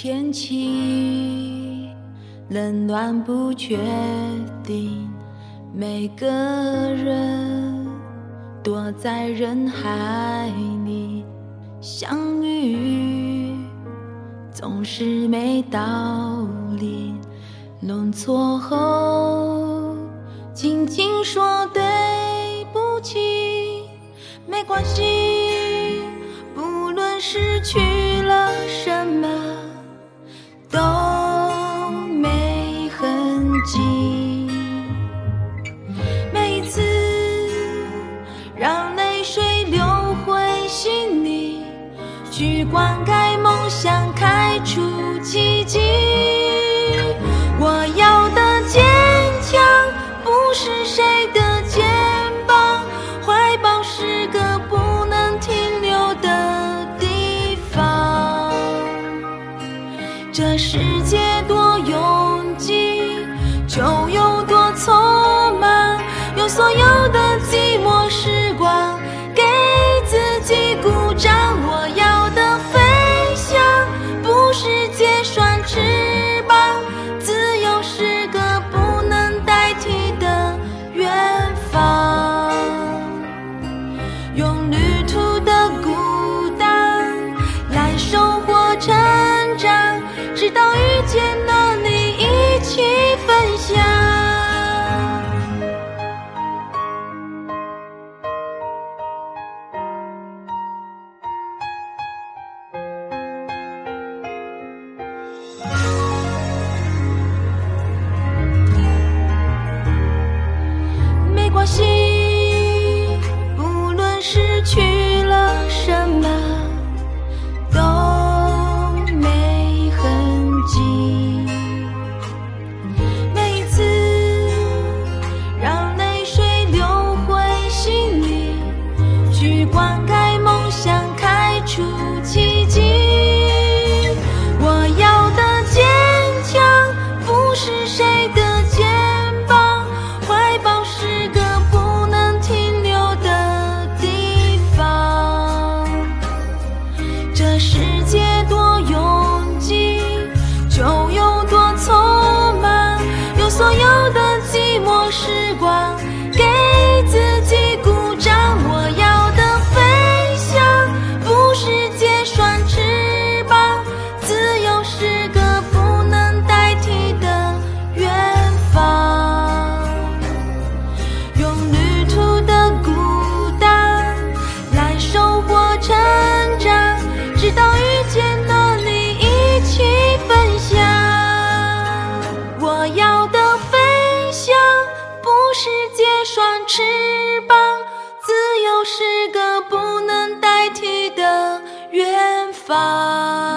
天气冷暖不确定，每个人躲在人海里相遇，总是没道理。弄错后，轻轻说对不起，没关系。不论失去去灌溉梦想，开出奇迹。我要的坚强，不是谁的肩膀，怀抱是个不能停留的地方。这世界多拥挤，就有成长，直到遇见了你，一起分享。没关系，不论失去去翅膀，自由是个不能代替的远方。